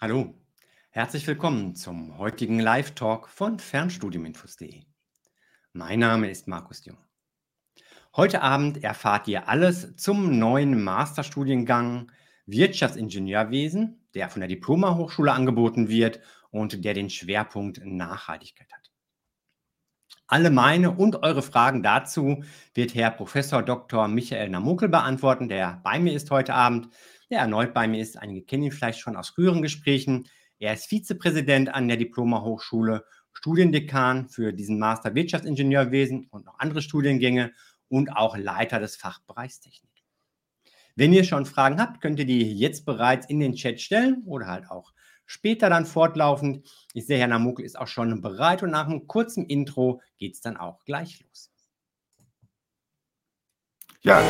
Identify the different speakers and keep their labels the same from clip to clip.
Speaker 1: Hallo, herzlich willkommen zum heutigen Live-Talk von Fernstudiuminfos.de. Mein Name ist Markus Jung. Heute Abend erfahrt ihr alles zum neuen Masterstudiengang Wirtschaftsingenieurwesen, der von der Diploma-Hochschule angeboten wird und der den Schwerpunkt Nachhaltigkeit hat. Alle meine und eure Fragen dazu wird Herr Professor Dr. Michael Namukel beantworten, der bei mir ist heute Abend, der erneut bei mir ist. Einige kennen ihn vielleicht schon aus früheren Gesprächen. Er ist Vizepräsident an der Diploma-Hochschule, Studiendekan für diesen Master Wirtschaftsingenieurwesen und noch andere Studiengänge und auch Leiter des Fachbereichs Technik. Wenn ihr schon Fragen habt, könnt ihr die jetzt bereits in den Chat stellen oder halt auch später dann fortlaufend. Ich sehe, Herr Namukel ist auch schon bereit und nach einem kurzen Intro geht es dann auch gleich los.
Speaker 2: Ja.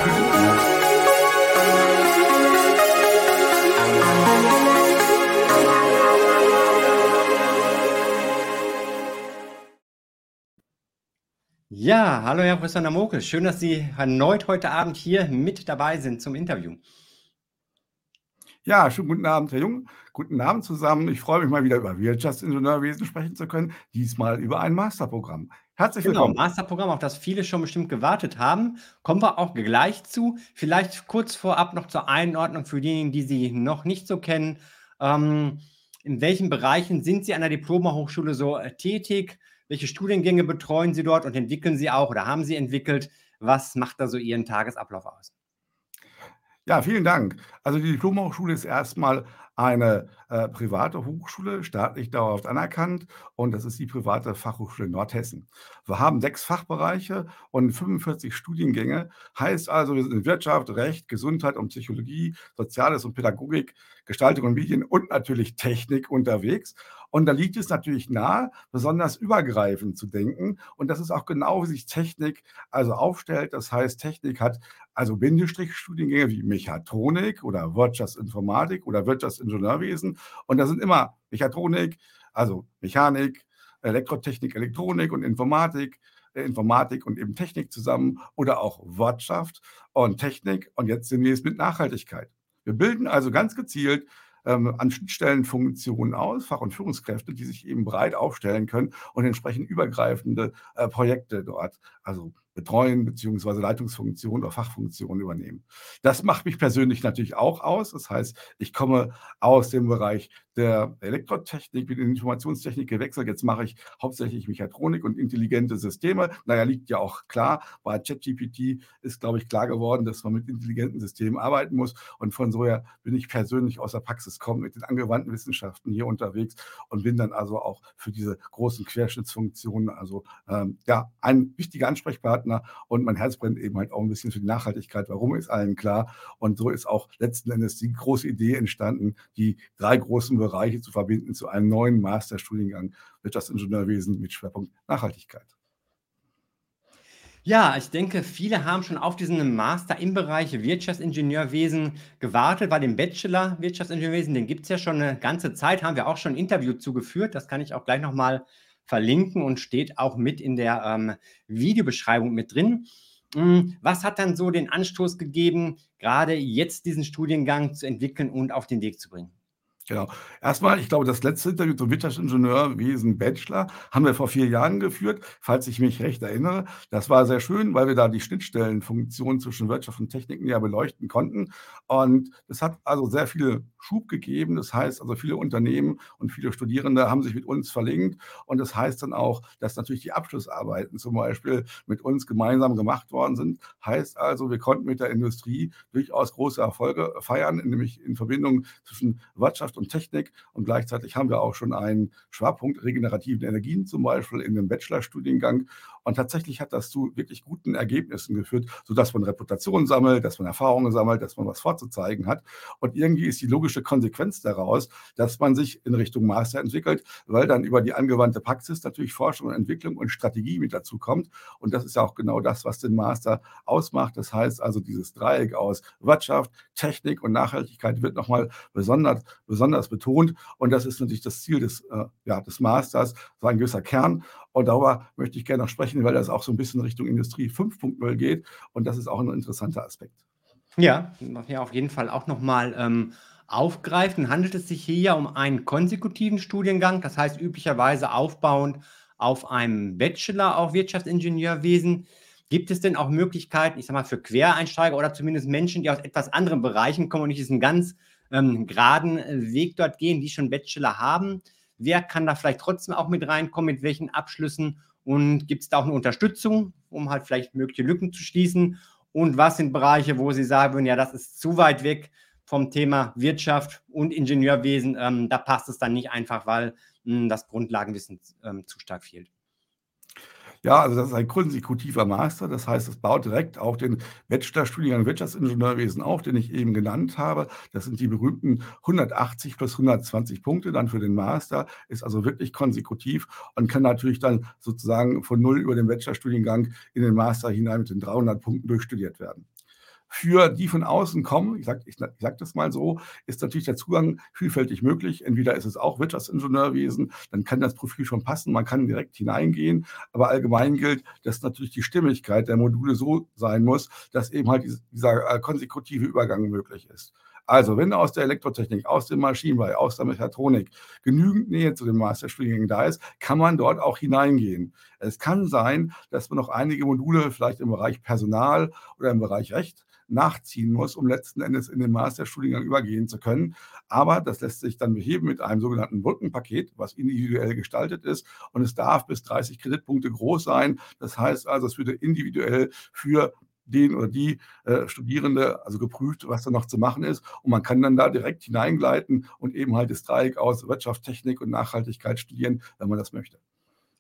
Speaker 1: Ja, hallo Herr Professor Namokel. Schön, dass Sie erneut heute Abend hier mit dabei sind zum Interview.
Speaker 2: Ja, schönen guten Abend, Herr Jung. Guten Abend zusammen. Ich freue mich mal wieder über Wirtschaftsingenieurwesen sprechen zu können, diesmal über ein Masterprogramm. Herzlich
Speaker 1: Genau,
Speaker 2: willkommen.
Speaker 1: Masterprogramm, auf das viele schon bestimmt gewartet haben. Kommen wir auch gleich zu. Vielleicht kurz vorab noch zur Einordnung für diejenigen, die Sie noch nicht so kennen. Ähm, in welchen Bereichen sind Sie an der Diploma-Hochschule so äh, tätig? Welche Studiengänge betreuen Sie dort und entwickeln Sie auch oder haben Sie entwickelt? Was macht da so Ihren Tagesablauf aus?
Speaker 2: Ja, vielen Dank. Also die Diplomhochschule ist erstmal eine äh, private Hochschule, staatlich dauerhaft anerkannt, und das ist die private Fachhochschule Nordhessen. Wir haben sechs Fachbereiche und 45 Studiengänge. Heißt also, wir sind in Wirtschaft, Recht, Gesundheit und Psychologie, Soziales und Pädagogik, Gestaltung und Medien und natürlich Technik unterwegs. Und da liegt es natürlich nahe, besonders übergreifend zu denken. Und das ist auch genau, wie sich Technik also aufstellt. Das heißt, Technik hat also Bindestrich-Studiengänge wie Mechatronik oder Wirtschaftsinformatik oder Wirtschaftsingenieurwesen. Und da sind immer Mechatronik, also Mechanik, Elektrotechnik, Elektronik und Informatik, äh, Informatik und eben Technik zusammen oder auch Wirtschaft und Technik. Und jetzt es mit Nachhaltigkeit. Wir bilden also ganz gezielt ähm, an Schnittstellenfunktionen aus, Fach- und Führungskräfte, die sich eben breit aufstellen können und entsprechend übergreifende äh, Projekte dort, also betreuen beziehungsweise Leitungsfunktionen oder Fachfunktionen übernehmen. Das macht mich persönlich natürlich auch aus. Das heißt, ich komme aus dem Bereich der Elektrotechnik, bin in Informationstechnik gewechselt. Jetzt mache ich hauptsächlich Mechatronik und intelligente Systeme. Naja, liegt ja auch klar. Bei ChatGPT ist, glaube ich, klar geworden, dass man mit intelligenten Systemen arbeiten muss. Und von so her bin ich persönlich aus der Praxis kommen, mit den angewandten Wissenschaften hier unterwegs und bin dann also auch für diese großen Querschnittsfunktionen, also ähm, ja, ein wichtiger Ansprechpartner Partner und mein Herz brennt eben halt auch ein bisschen für die Nachhaltigkeit. Warum ist allen klar? Und so ist auch letzten Endes die große Idee entstanden, die drei großen Bereiche zu verbinden zu einem neuen Masterstudiengang Wirtschaftsingenieurwesen mit Schwerpunkt Nachhaltigkeit.
Speaker 1: Ja, ich denke, viele haben schon auf diesen Master im Bereich Wirtschaftsingenieurwesen gewartet, weil den Bachelor Wirtschaftsingenieurwesen, den gibt es ja schon eine ganze Zeit, haben wir auch schon ein Interview zugeführt. Das kann ich auch gleich nochmal verlinken und steht auch mit in der ähm, Videobeschreibung mit drin. Hm, was hat dann so den Anstoß gegeben, gerade jetzt diesen Studiengang zu entwickeln und auf den Weg zu bringen?
Speaker 2: Genau. Erstmal, ich glaube, das letzte Interview zum Wirtschaftsingenieurwesen Bachelor haben wir vor vier Jahren geführt, falls ich mich recht erinnere. Das war sehr schön, weil wir da die Schnittstellenfunktion zwischen Wirtschaft und Technik näher beleuchten konnten. Und es hat also sehr viel Schub gegeben. Das heißt also, viele Unternehmen und viele Studierende haben sich mit uns verlinkt. Und das heißt dann auch, dass natürlich die Abschlussarbeiten zum Beispiel mit uns gemeinsam gemacht worden sind. Heißt also, wir konnten mit der Industrie durchaus große Erfolge feiern, nämlich in Verbindung zwischen Wirtschaft und Technik. Und gleichzeitig haben wir auch schon einen Schwerpunkt regenerativen Energien zum Beispiel in dem Bachelorstudiengang. Und tatsächlich hat das zu wirklich guten Ergebnissen geführt, sodass man Reputation sammelt, dass man Erfahrungen sammelt, dass man was vorzuzeigen hat. Und irgendwie ist die logische Konsequenz daraus, dass man sich in Richtung Master entwickelt, weil dann über die angewandte Praxis natürlich Forschung und Entwicklung und Strategie mit dazu kommt. Und das ist ja auch genau das, was den Master ausmacht. Das heißt also, dieses Dreieck aus Wirtschaft, Technik und Nachhaltigkeit wird nochmal besonders, besonders betont. Und das ist natürlich das Ziel des, äh, ja, des Masters, so ein gewisser Kern. Und darüber möchte ich gerne noch sprechen, weil das auch so ein bisschen Richtung Industrie 5.0 geht. Und das ist auch ein interessanter Aspekt.
Speaker 1: Ja, ja auf jeden Fall auch nochmal ähm, aufgreift, dann handelt es sich hier ja um einen konsekutiven Studiengang, das heißt üblicherweise aufbauend auf einem Bachelor auf Wirtschaftsingenieurwesen. Gibt es denn auch Möglichkeiten, ich sage mal, für Quereinsteiger oder zumindest Menschen, die aus etwas anderen Bereichen kommen und nicht diesen ganz ähm, geraden äh, Weg dort gehen, die schon Bachelor haben? Wer kann da vielleicht trotzdem auch mit reinkommen, mit welchen Abschlüssen? Und gibt es da auch eine Unterstützung, um halt vielleicht mögliche Lücken zu schließen? Und was sind Bereiche, wo Sie sagen würden, ja, das ist zu weit weg vom Thema Wirtschaft und Ingenieurwesen? Ähm, da passt es dann nicht einfach, weil mh, hm, das Grundlagenwissen ähm, zu stark fehlt.
Speaker 2: Ja, also das ist ein konsekutiver Master. Das heißt, es baut direkt auch den Bachelorstudiengang Wirtschaftsingenieurwesen auf, den ich eben genannt habe. Das sind die berühmten 180 plus 120 Punkte dann für den Master. Ist also wirklich konsekutiv und kann natürlich dann sozusagen von null über den Bachelorstudiengang in den Master hinein mit den 300 Punkten durchstudiert werden. Für die von außen kommen, ich sage ich, ich sag das mal so, ist natürlich der Zugang vielfältig möglich. Entweder ist es auch Wirtschaftsingenieurwesen, dann kann das Profil schon passen, man kann direkt hineingehen. Aber allgemein gilt, dass natürlich die Stimmigkeit der Module so sein muss, dass eben halt dieser äh, konsekutive Übergang möglich ist. Also, wenn aus der Elektrotechnik, aus dem Maschinenbau, aus der Mechatronik genügend Nähe zu den Masterstudiengängen da ist, kann man dort auch hineingehen. Es kann sein, dass man noch einige Module vielleicht im Bereich Personal oder im Bereich Recht nachziehen muss, um letzten Endes in den Masterstudiengang übergehen zu können. Aber das lässt sich dann beheben mit einem sogenannten Brückenpaket, was individuell gestaltet ist. Und es darf bis 30 Kreditpunkte groß sein. Das heißt also, es würde individuell für den oder die äh, Studierende, also geprüft, was da noch zu machen ist. Und man kann dann da direkt hineingleiten und eben halt das Dreieck aus Wirtschaft, Technik und Nachhaltigkeit studieren, wenn man das möchte.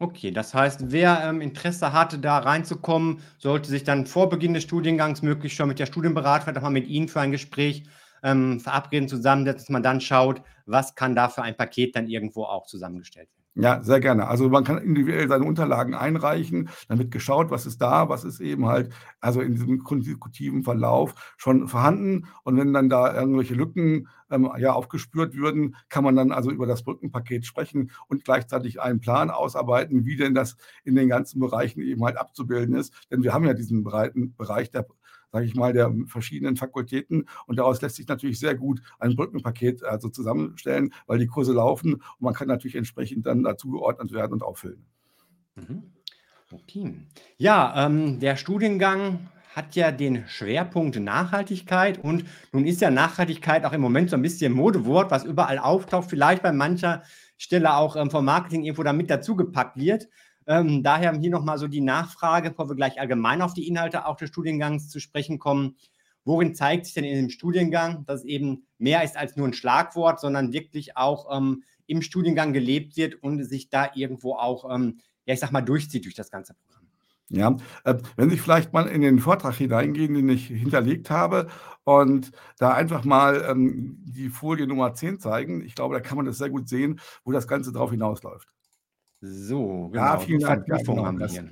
Speaker 1: Okay, das heißt, wer ähm, Interesse hatte, da reinzukommen, sollte sich dann vor Beginn des Studiengangs möglichst schon mit der Studienberaterin auch mal mit Ihnen für ein Gespräch ähm, verabreden, zusammensetzen, dass man dann schaut, was kann da für ein Paket dann irgendwo auch zusammengestellt werden.
Speaker 2: Ja, sehr gerne. Also man kann individuell seine Unterlagen einreichen, dann wird geschaut, was ist da, was ist eben halt, also in diesem konsekutiven Verlauf schon vorhanden. Und wenn dann da irgendwelche Lücken ähm, ja, aufgespürt würden, kann man dann also über das Brückenpaket sprechen und gleichzeitig einen Plan ausarbeiten, wie denn das in den ganzen Bereichen eben halt abzubilden ist. Denn wir haben ja diesen breiten Bereich der sage ich mal, der verschiedenen Fakultäten. Und daraus lässt sich natürlich sehr gut ein Brückenpaket also zusammenstellen, weil die Kurse laufen und man kann natürlich entsprechend dann dazu geordnet werden und auffüllen.
Speaker 1: Mhm. Okay. Ja, ähm, der Studiengang hat ja den Schwerpunkt Nachhaltigkeit und nun ist ja Nachhaltigkeit auch im Moment so ein bisschen Modewort, was überall auftaucht, vielleicht bei mancher Stelle auch ähm, vom Marketing irgendwo damit dazugepackt wird. Ähm, daher hier nochmal so die Nachfrage, bevor wir gleich allgemein auf die Inhalte auch des Studiengangs zu sprechen kommen. Worin zeigt sich denn in dem Studiengang, dass es eben mehr ist als nur ein Schlagwort, sondern wirklich auch ähm, im Studiengang gelebt wird und sich da irgendwo auch, ähm, ja, ich sag mal, durchzieht durch das ganze Programm?
Speaker 2: Ja, äh, wenn Sie vielleicht mal in den Vortrag hineingehen, den ich hinterlegt habe und da einfach mal ähm, die Folie Nummer 10 zeigen. Ich glaube, da kann man das sehr gut sehen, wo das Ganze drauf hinausläuft.
Speaker 1: So,
Speaker 2: Ja, genau, vielen Dank. Ja, genau. haben wir Das, hier.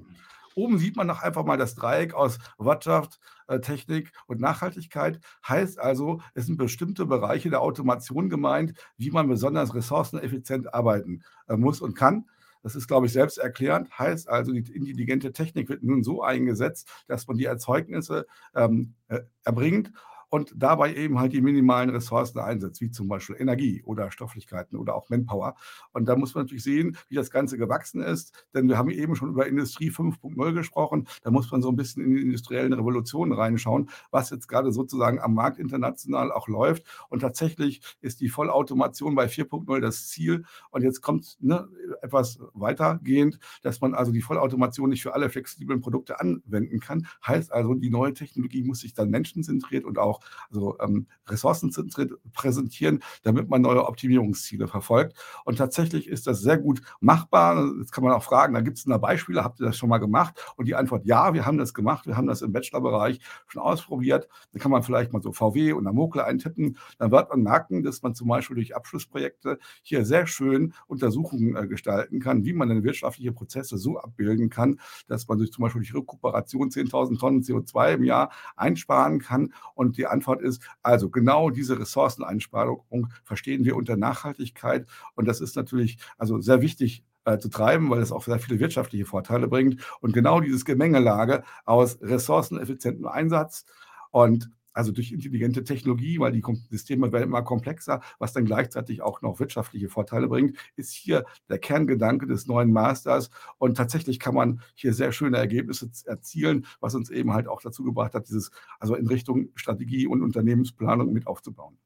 Speaker 2: oben sieht man noch einfach mal das Dreieck aus Wirtschaft, äh, Technik und Nachhaltigkeit. Heißt also, es sind bestimmte Bereiche der Automation gemeint, wie man besonders ressourceneffizient arbeiten äh, muss und kann. Das ist, glaube ich, selbsterklärend. Heißt also, die intelligente Technik wird nun so eingesetzt, dass man die Erzeugnisse ähm, äh, erbringt und dabei eben halt die minimalen Ressourcen einsetzt, wie zum Beispiel Energie oder Stofflichkeiten oder auch Manpower. Und da muss man natürlich sehen, wie das Ganze gewachsen ist, denn wir haben eben schon über Industrie 5.0 gesprochen. Da muss man so ein bisschen in die industriellen Revolutionen reinschauen, was jetzt gerade sozusagen am Markt international auch läuft. Und tatsächlich ist die Vollautomation bei 4.0 das Ziel. Und jetzt kommt ne, etwas weitergehend, dass man also die Vollautomation nicht für alle flexiblen Produkte anwenden kann. Heißt also, die neue Technologie muss sich dann menschenzentriert und auch auch also, ähm, ressourcenzentriert präsentieren, damit man neue Optimierungsziele verfolgt. Und tatsächlich ist das sehr gut machbar. Jetzt kann man auch fragen, da gibt es da Beispiele, habt ihr das schon mal gemacht? Und die Antwort, ja, wir haben das gemacht, wir haben das im Bachelorbereich schon ausprobiert. Da kann man vielleicht mal so VW und Amokle eintippen. Dann wird man merken, dass man zum Beispiel durch Abschlussprojekte hier sehr schön Untersuchungen äh, gestalten kann, wie man denn wirtschaftliche Prozesse so abbilden kann, dass man sich zum Beispiel durch Rekuperation 10.000 Tonnen CO2 im Jahr einsparen kann und die die Antwort ist, also genau diese Ressourceneinsparung verstehen wir unter Nachhaltigkeit. Und das ist natürlich also sehr wichtig äh, zu treiben, weil es auch sehr viele wirtschaftliche Vorteile bringt. Und genau dieses Gemengelage aus ressourceneffizientem Einsatz und also durch intelligente Technologie, weil die Systeme werden immer komplexer, was dann gleichzeitig auch noch wirtschaftliche Vorteile bringt, ist hier der Kerngedanke des neuen Masters. Und tatsächlich kann man hier sehr schöne Ergebnisse erzielen, was uns eben halt auch dazu gebracht hat, dieses also in Richtung Strategie und Unternehmensplanung mit aufzubauen.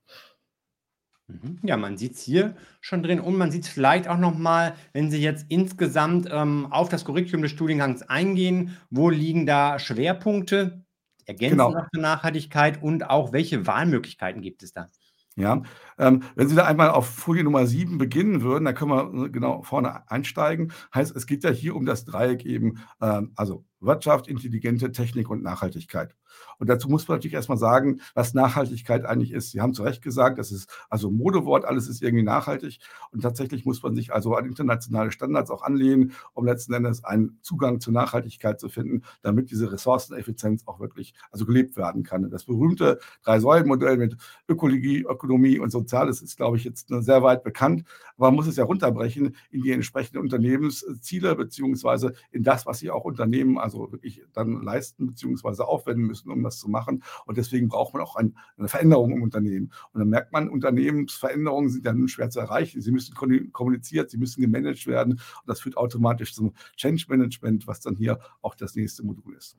Speaker 1: Mhm. Ja, man sieht es hier schon drin und man sieht es vielleicht auch noch mal, wenn Sie jetzt insgesamt ähm, auf das Curriculum des Studiengangs eingehen, wo liegen da Schwerpunkte, ergänzend
Speaker 2: Genau.
Speaker 1: zur Nachhaltigkeit und auch welche Wahlmöglichkeiten gibt es da?
Speaker 2: Ja, ähm, wenn Sie da einmal auf Folie Nummer 7 beginnen würden, dann können wir äh, genau vorne einsteigen. Heißt, es geht ja hier um das Dreieck eben, ähm, also Wirtschaft, intelligente Technik und Nachhaltigkeit. Und dazu muss man natürlich erstmal sagen, was Nachhaltigkeit eigentlich ist. Sie haben zu Recht gesagt, das ist also Modewort, alles ist irgendwie nachhaltig. Und tatsächlich muss man sich also an internationale Standards auch anlehnen, um letzten Endes einen Zugang zur Nachhaltigkeit zu finden, damit diese Ressourceneffizienz auch wirklich also gelebt werden kann. Das berühmte Drei-Säulen-Modell mit Ökologie, Ökonomie und Soziales ist, glaube ich, jetzt sehr weit bekannt. Aber man muss es ja runterbrechen in die entsprechenden Unternehmensziele beziehungsweise in das, was sie auch Unternehmen also wirklich dann leisten beziehungsweise aufwenden müssen, um das zu machen. Und deswegen braucht man auch ein, eine Veränderung im Unternehmen. Und dann merkt man, Unternehmensveränderungen sind ja nun schwer zu erreichen. Sie müssen kommuniziert, sie müssen gemanagt werden. Und das führt automatisch zum Change Management, was dann hier auch das nächste Modul ist.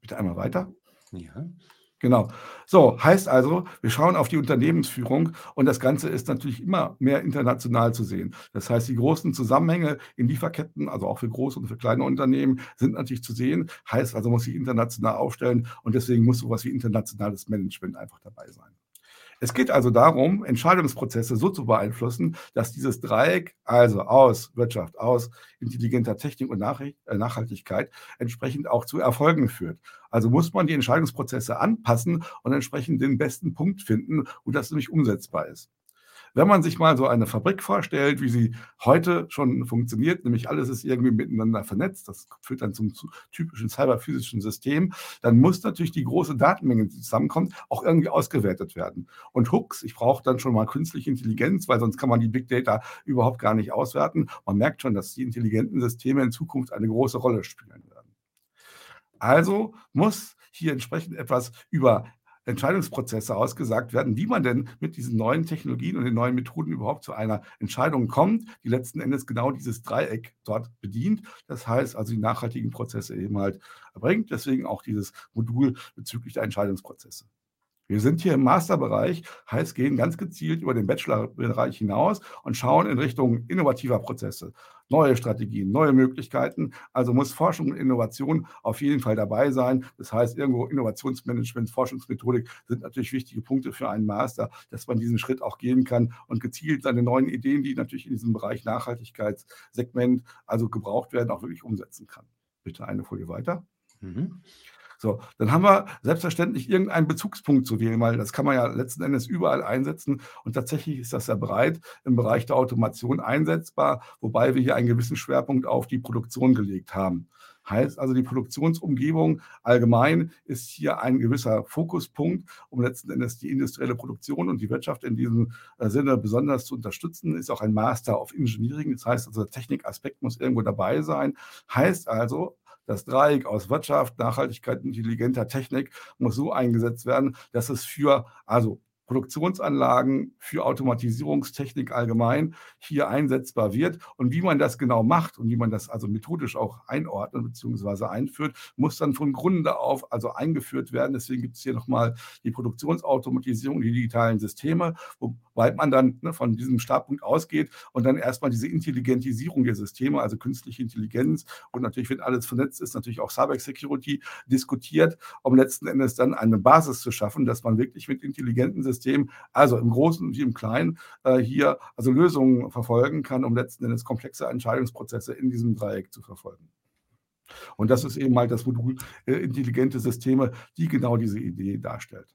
Speaker 2: Bitte einmal weiter.
Speaker 1: Ja.
Speaker 2: Genau. So, heißt also, wir schauen auf die Unternehmensführung und das Ganze ist natürlich immer mehr international zu sehen. Das heißt, die großen Zusammenhänge in Lieferketten, also auch für große und für kleine Unternehmen, sind natürlich zu sehen. Heißt also, muss sich international aufstellen und deswegen muss sowas wie internationales Management einfach dabei sein. Es geht also darum, Entscheidungsprozesse so zu beeinflussen, dass dieses Dreieck, also aus Wirtschaft, aus intelligenter Technik und äh, Nachhaltigkeit, entsprechend auch zu Erfolgen führt. Also muss man die Entscheidungsprozesse anpassen und entsprechend den besten Punkt finden, wo das nämlich umsetzbar ist. Wenn man sich mal so eine Fabrik vorstellt, wie sie heute schon funktioniert, nämlich alles ist irgendwie miteinander vernetzt, das führt dann zum typischen cyberphysischen System, dann muss natürlich die große Datenmenge, die zusammenkommt, auch irgendwie ausgewertet werden. Und Hooks, ich brauche dann schon mal künstliche Intelligenz, weil sonst kann man die Big Data überhaupt gar nicht auswerten. Man merkt schon, dass die intelligenten Systeme in Zukunft eine große Rolle spielen werden. Also muss hier entsprechend etwas über Entscheidungsprozesse ausgesagt werden, wie man denn mit diesen neuen Technologien und den neuen Methoden überhaupt zu einer Entscheidung kommt, die letzten Endes genau dieses Dreieck dort bedient. Das heißt also die nachhaltigen Prozesse eben halt bringt. Deswegen auch dieses Modul bezüglich der Entscheidungsprozesse. Wir sind hier im Masterbereich, heißt gehen ganz gezielt über den Bachelorbereich hinaus und schauen in Richtung innovativer Prozesse, neue Strategien, neue Möglichkeiten. Also muss Forschung und Innovation auf jeden Fall dabei sein. Das heißt, irgendwo Innovationsmanagement, Forschungsmethodik sind natürlich wichtige Punkte für einen Master, dass man diesen Schritt auch gehen kann und gezielt seine neuen Ideen, die natürlich in diesem Bereich Nachhaltigkeitssegment also gebraucht werden, auch wirklich umsetzen kann. Bitte eine Folie weiter. Mhm. So, dann haben wir selbstverständlich irgendeinen Bezugspunkt zu wählen, weil das kann man ja letzten Endes überall einsetzen und tatsächlich ist das ja breit im Bereich der Automation einsetzbar, wobei wir hier einen gewissen Schwerpunkt auf die Produktion gelegt haben. Heißt also, die Produktionsumgebung allgemein ist hier ein gewisser Fokuspunkt, um letzten Endes die industrielle Produktion und die Wirtschaft in diesem äh, Sinne besonders zu unterstützen. Ist auch ein Master of Engineering, das heißt also, der Technikaspekt muss irgendwo dabei sein. Heißt also, das Dreieck aus Wirtschaft, Nachhaltigkeit, intelligenter Technik muss so eingesetzt werden, dass es für also Produktionsanlagen für Automatisierungstechnik allgemein hier einsetzbar wird. Und wie man das genau macht und wie man das also methodisch auch einordnet bzw. einführt, muss dann von Grunde auf also eingeführt werden. Deswegen gibt es hier nochmal die Produktionsautomatisierung, die digitalen Systeme, wobei man dann ne, von diesem Startpunkt ausgeht und dann erstmal diese Intelligentisierung der Systeme, also künstliche Intelligenz und natürlich, wenn alles vernetzt ist, natürlich auch Cyber Security diskutiert, um letzten Endes dann eine Basis zu schaffen, dass man wirklich mit intelligenten Systemen System, also im Großen wie im Kleinen, äh, hier also Lösungen verfolgen kann, um letzten Endes komplexe Entscheidungsprozesse in diesem Dreieck zu verfolgen. Und das ist eben halt das Modul äh, intelligente Systeme, die genau diese Idee darstellt.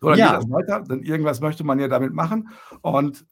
Speaker 2: So, dann ja. geht das weiter, denn irgendwas möchte man ja damit machen. Und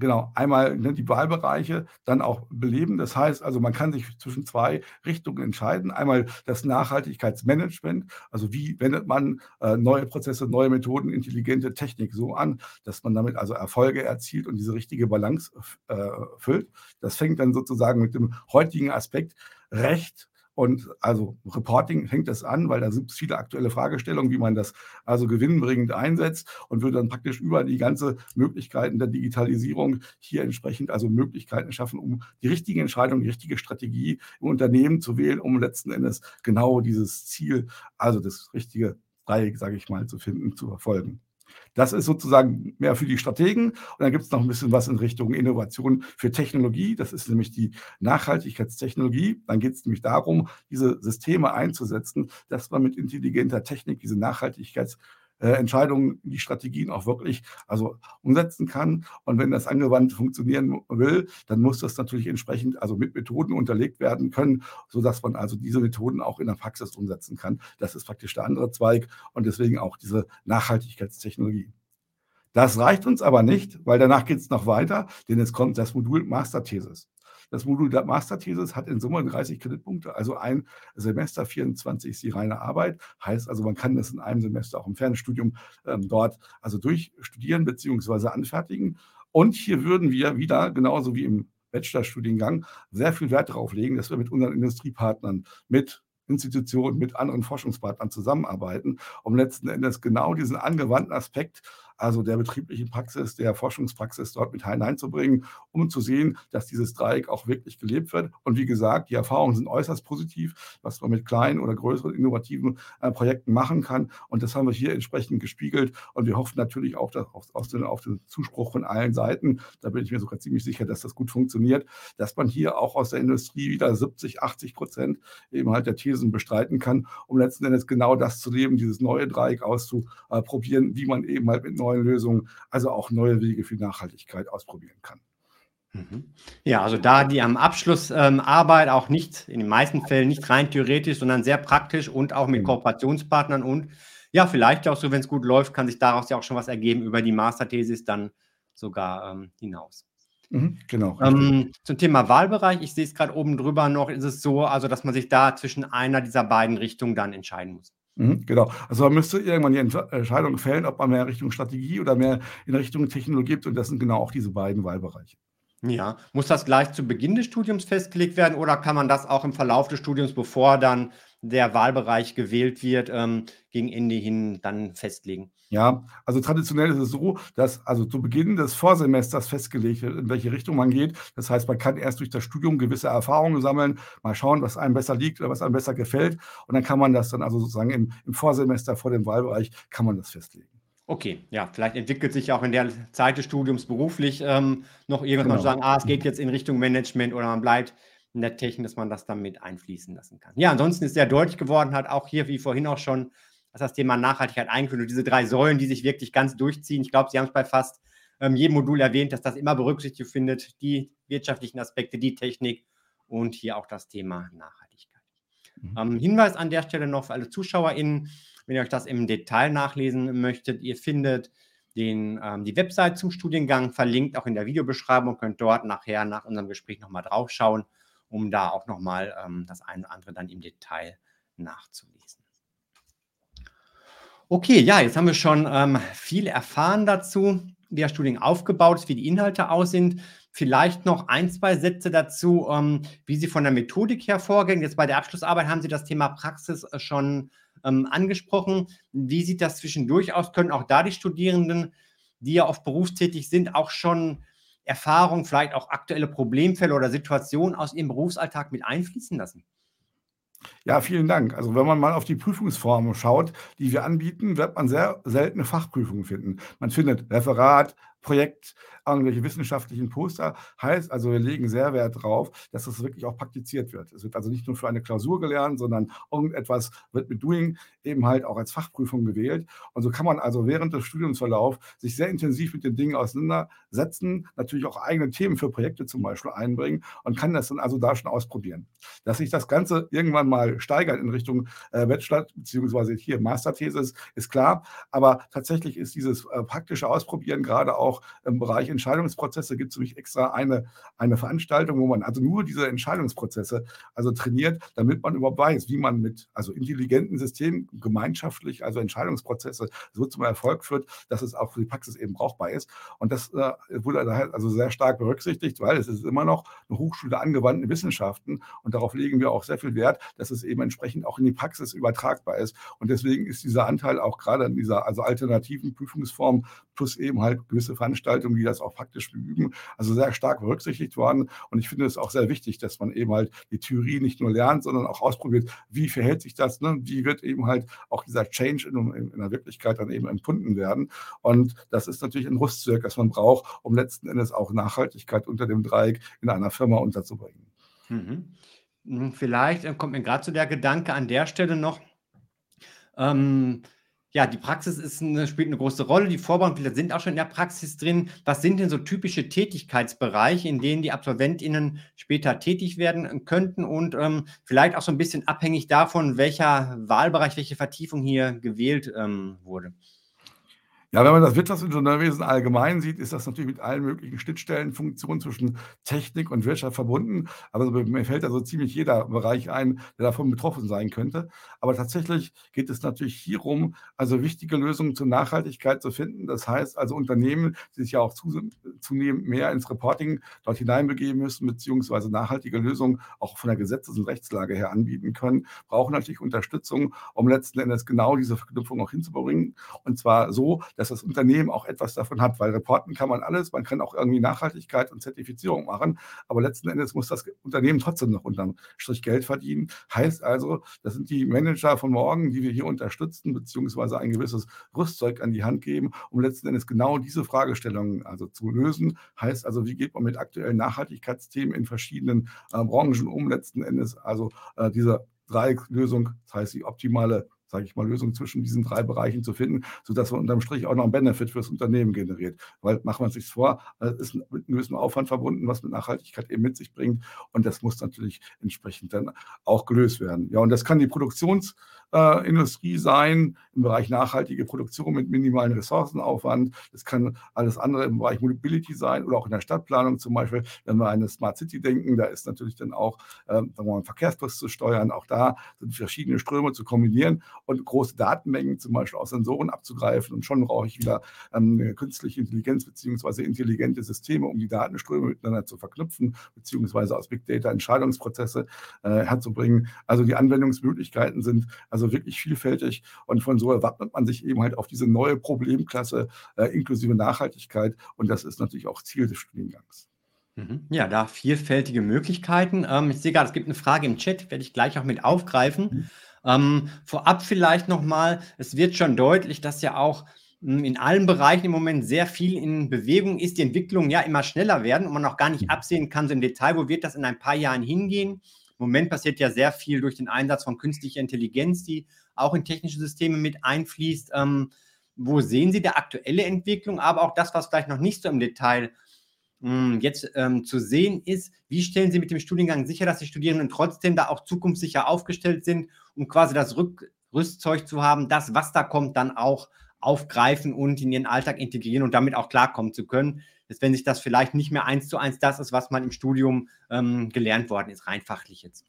Speaker 2: Genau, einmal ne, die Wahlbereiche, dann auch beleben. Das heißt also, man kann sich zwischen zwei Richtungen entscheiden. Einmal das Nachhaltigkeitsmanagement, also wie wendet man äh, neue Prozesse, neue Methoden, intelligente Technik so an, dass man damit also Erfolge erzielt und diese richtige Balance äh, füllt. Das fängt dann sozusagen mit dem heutigen Aspekt Recht Und also Reporting fängt das an, weil da sind viele aktuelle Fragestellungen, wie man das also gewinnbringend einsetzt und würde dann praktisch über die ganze Möglichkeiten der Digitalisierung hier entsprechend also Möglichkeiten schaffen, um die richtige Entscheidung, die richtige Strategie im Unternehmen zu wählen, um letzten Endes genau dieses Ziel, also das richtige Dreieck, sage ich mal, zu finden, zu verfolgen. Das ist sozusagen mehr für die Strategen. Und dann gibt es noch ein bisschen was in Richtung Innovation für Technologie. Das ist nämlich die Nachhaltigkeitstechnologie. Dann geht es nämlich darum, diese Systeme einzusetzen, dass man mit intelligenter Technik diese Nachhaltigkeits- äh, Entscheidungen, die Strategien auch wirklich also umsetzen kann. Und wenn das angewandt funktionieren will, dann muss das natürlich entsprechend also mit Methoden unterlegt werden können, sodass man also diese Methoden auch in der Praxis umsetzen kann. Das ist praktisch der andere Zweig und deswegen auch diese Nachhaltigkeitstechnologie. Das reicht uns aber nicht, weil danach geht es noch weiter, denn es kommt das Modul Masterthesis. Das Modul der Masterthesis hat in Summe 30 Kreditpunkte, also ein Semester 24 ist die reine Arbeit. Heißt also, man kann das in einem Semester auch im Fernstudium ähm, dort also durchstudieren bzw. anfertigen. Und hier würden wir wieder, genauso wie im Bachelorstudiengang, sehr viel Wert darauf legen, dass wir mit unseren Industriepartnern, mit Institutionen, mit anderen Forschungspartnern zusammenarbeiten, um letzten Endes genau diesen angewandten Aspekt also der betrieblichen Praxis, der Forschungspraxis dort mit hineinzubringen, um zu sehen, dass dieses Dreieck auch wirklich gelebt wird. Und wie gesagt, die Erfahrungen sind äußerst positiv, was man mit kleinen oder größeren innovativen äh, Projekten machen kann. Und das haben wir hier entsprechend gespiegelt. Und wir hoffen natürlich auch dass, auf, auf, den, auf den Zuspruch von allen Seiten, da bin ich mir sogar ziemlich sicher, dass das gut funktioniert, dass man hier auch aus der Industrie wieder 70, 80 Prozent eben halt der Thesen bestreiten kann, um letzten Endes genau das zu leben, dieses neue Dreieck auszuprobieren, wie man eben halt mit neuen neuen Lösungen, also auch neue Wege für Nachhaltigkeit ausprobieren kann.
Speaker 1: Mhm. Ja, also da die am Abschluss ähm, Arbeit auch nicht, in den meisten Fällen nicht rein theoretisch, sondern sehr praktisch und auch mit genau. Kooperationspartnern und ja, vielleicht auch so, wenn es gut läuft, kann sich daraus ja auch schon was ergeben über die Masterthesis dann sogar ähm, hinaus. Mhm, genau. Ähm, zum Thema Wahlbereich, ich sehe es gerade oben drüber noch, ist es so, also dass man sich da zwischen einer dieser beiden Richtungen dann entscheiden muss.
Speaker 2: Mhm, genau. Also man müsste irgendwann die Entscheidung fällen, ob man mehr Richtung Strategie oder mehr in Richtung Technologie gibt. Und das sind genau auch diese beiden Wahlbereiche.
Speaker 1: Ja, muss das gleich zu Beginn des Studiums festgelegt werden oder kann man das auch im Verlauf des Studiums, bevor dann der Wahlbereich gewählt wird, ähm, gegen Ende hin dann festlegen?
Speaker 2: Ja, also traditionell ist es so, dass also zu Beginn des Vorsemesters festgelegt wird, in welche Richtung man geht. Das heißt, man kann erst durch das Studium gewisse Erfahrungen sammeln, mal schauen, was einem besser liegt oder was einem besser gefällt. Und dann kann man das dann also sozusagen im, im Vorsemester vor dem Wahlbereich, kann man das festlegen.
Speaker 1: Okay, ja, vielleicht entwickelt sich auch in der Zeit des Studiums beruflich ähm, noch irgendwas, genau. sagen, ah, es geht jetzt in Richtung Management oder man bleibt in der Technik, dass man das dann mit einfließen lassen kann. Ja, ansonsten ist sehr deutlich geworden, hat auch hier, wie vorhin auch schon, dass das Thema Nachhaltigkeit eingeführt und diese drei Säulen, die sich wirklich ganz durchziehen. Ich glaube, Sie haben es bei fast ähm, jedem Modul erwähnt, dass das immer Berücksichtigung findet, die wirtschaftlichen Aspekte, die Technik und hier auch das Thema Nachhaltigkeit. Mhm. Ähm, Hinweis an der Stelle noch für alle ZuschauerInnen, wenn ihr euch das im Detail nachlesen möchtet, ihr findet den, ähm, die Website zum Studiengang verlinkt, auch in der Videobeschreibung, könnt dort nachher nach unserem Gespräch nochmal draufschauen, um da auch nochmal ähm, das eine oder andere dann im Detail nachzulesen. Okay, ja, jetzt haben wir schon ähm, viel erfahren dazu, wie der Studiengang aufgebaut ist, wie die Inhalte aussehen. Vielleicht noch ein, zwei Sätze dazu, ähm, wie Sie von der Methodik her vorgehen. Jetzt bei der Abschlussarbeit haben Sie das Thema Praxis äh, schon ähm, angesprochen. Wie sieht das zwischendurch aus? Können auch da die Studierenden, die ja oft berufstätig sind, auch schon Erfahrungen, vielleicht auch aktuelle Problemfälle oder Situationen aus ihrem Berufsalltag mit einfließen lassen?
Speaker 2: Ja, vielen Dank. Also wenn man mal auf die Prüfungsformen schaut, die wir anbieten, wird man sehr seltene Fachprüfungen finden. Man findet Referat, Projekt, irgendwelche wissenschaftlichen Poster. Heißt also, wir legen sehr Wert darauf, dass das wirklich auch praktiziert wird. Es wird also nicht nur für eine Klausur gelernt, sondern irgendetwas wird mit Doing eben halt auch als Fachprüfung gewählt. Und so kann man also während des Studiumsverlaufs sich sehr intensiv mit den Dingen auseinandersetzen, natürlich auch eigene Themen für Projekte zum Beispiel einbringen und kann das dann also da schon ausprobieren. Dass sich das Ganze irgendwann mal steigern in Richtung äh, Bachelor beziehungsweise hier Masterthesis, ist klar. Aber tatsächlich ist dieses äh, praktische Ausprobieren gerade auch im Bereich Entscheidungsprozesse, gibt es nämlich extra eine, eine Veranstaltung, wo man also nur diese Entscheidungsprozesse also trainiert, damit man überhaupt weiß, wie man mit also intelligenten Systemen gemeinschaftlich also Entscheidungsprozesse so zum Erfolg führt, dass es auch für die Praxis eben brauchbar ist. Und das äh, wurde daher also sehr stark berücksichtigt, weil es ist immer noch eine Hochschule angewandten Wissenschaften und darauf legen wir auch sehr viel Wert, dass es eben entsprechend auch in die Praxis übertragbar ist. Und deswegen ist dieser Anteil auch gerade in dieser also alternativen Prüfungsform plus eben halt gewisse Veranstaltungen, die das auch praktisch üben, also sehr stark berücksichtigt worden. Und ich finde es auch sehr wichtig, dass man eben halt die Theorie nicht nur lernt, sondern auch ausprobiert, wie verhält sich das, ne? wie wird eben halt auch dieser Change in, in, in der Wirklichkeit dann eben empfunden werden. Und das ist natürlich ein Rüstzeug, das man braucht, um letzten Endes auch Nachhaltigkeit unter dem Dreieck in einer Firma unterzubringen.
Speaker 1: Mhm. Hm, vielleicht äh, kommt mir gerade so der Gedanke an der Stelle noch, ähm, ja, die Praxis ist 'ne spielt eine große Rolle. Die Vorbaumitglieder sind auch schon in der Praxis drin. Was sind denn so typische Tätigkeitsbereiche, in denen die AbsolventInnen später tätig werden könnten? Und, ähm, vielleicht auch so ein bisschen abhängig davon, welcher Wahlbereich, welche Vertiefung hier gewählt, ähm, wurde?
Speaker 2: Ja, wenn man das Wirtschaftsingenieurwesen allgemein sieht, ist das natürlich mit allen möglichen Schnittstellenfunktionen zwischen Technik und Wirtschaft verbunden. Aber mir fällt da so ziemlich jeder Bereich ein, der davon betroffen sein könnte. Aber tatsächlich geht es natürlich hierum, also wichtige Lösungen zur Nachhaltigkeit zu finden. Das heißt also Unternehmen, die sich ja auch zunehmend mehr ins Reporting dort hineinbegeben müssen, beziehungsweise nachhaltige Lösungen auch von der Gesetzes- und Rechtslage her anbieten können, brauchen natürlich Unterstützung, um letzten Endes genau diese Verknüpfung auch hinzubringen. Und zwar so, dass das Unternehmen auch etwas davon hat, weil reporten kann man alles, man kann auch irgendwie Nachhaltigkeit und Zertifizierung machen, aber letzten Endes muss das Unternehmen trotzdem noch unterm Strich Geld verdienen. Heißt also, das sind die Manager von morgen, die wir hier unterstützen, beziehungsweise ein gewisses Rüstzeug an die Hand geben, um letzten Endes genau diese Fragestellungen also zu lösen. Heißt also, wie geht man mit aktuellen Nachhaltigkeitsthemen in verschiedenen äh, Branchen um, letzten Endes also äh, diese Dreiecklösung, das heißt die optimale sage ich mal, Lösung zwischen diesen drei Bereichen zu finden, sodass man unterm Strich auch noch einen Benefit fürs Unternehmen generiert. Weil machen wir uns nichts vor, es ist mit einem gewissen Aufwand verbunden, was mit Nachhaltigkeit eben mit sich bringt. Und das muss natürlich entsprechend dann auch gelöst werden. Ja, und das kann die Produktionsindustrie äh, sein im Bereich nachhaltige Produktion mit minimalen Ressourcenaufwand. Das kann alles andere im Bereich Mobility sein oder auch in der Stadtplanung zum Beispiel, wenn wir an eine Smart City denken, da ist natürlich dann auch äh, sagen wir mal, Verkehrsfluss zu steuern. Auch da sind verschiedene Ströme zu kombinieren und große Datenmengen zum Beispiel aus Sensoren abzugreifen. Und schon brauche ich wieder ähm, künstliche Intelligenz beziehungsweise intelligente Systeme, um die Datenströme miteinander zu verknüpfen, beziehungsweise aus Big Data Entscheidungsprozesse äh, herzubringen. Also die Anwendungsmöglichkeiten sind also wirklich vielfältig und von so erwartet man sich eben halt auf diese neue Problemklasse äh, inklusive Nachhaltigkeit. Und das ist natürlich auch Ziel des Studiengangs.
Speaker 1: Mhm. Ja, da vielfältige Möglichkeiten. Ähm, ich sehe gerade, es gibt eine Frage im Chat, werde ich gleich auch mit aufgreifen. Mhm. Ähm, vorab vielleicht nochmal, es wird schon deutlich, dass ja auch hm, in allen Bereichen im Moment sehr viel in Bewegung ist, die Entwicklungen ja immer schneller werden und man auch gar nicht mhm. absehen kann, so im Detail, wo wird das in ein paar Jahren hingehen. Im Moment passiert ja sehr viel durch den Einsatz von künstlicher Intelligenz, die auch in technische Systeme mit einfließt. Ähm, wo sehen Sie da aktuelle Entwicklung, aber auch das, was vielleicht noch nicht so im Detail hm, jetzt ähm, zu sehen ist, wie stellen Sie mit dem Studiengang sicher, dass die Studierenden trotzdem da auch zukunftssicher aufgestellt sind, um quasi das Rück Rüstzeug zu haben, das, was da kommt, dann auch aufgreifen und in ihren Alltag integrieren und damit auch klarkommen zu können. Dass wenn sich das vielleicht nicht mehr eins zu eins das ist, was man im Studium ähm, gelernt worden ist, rein fachlich jetzt.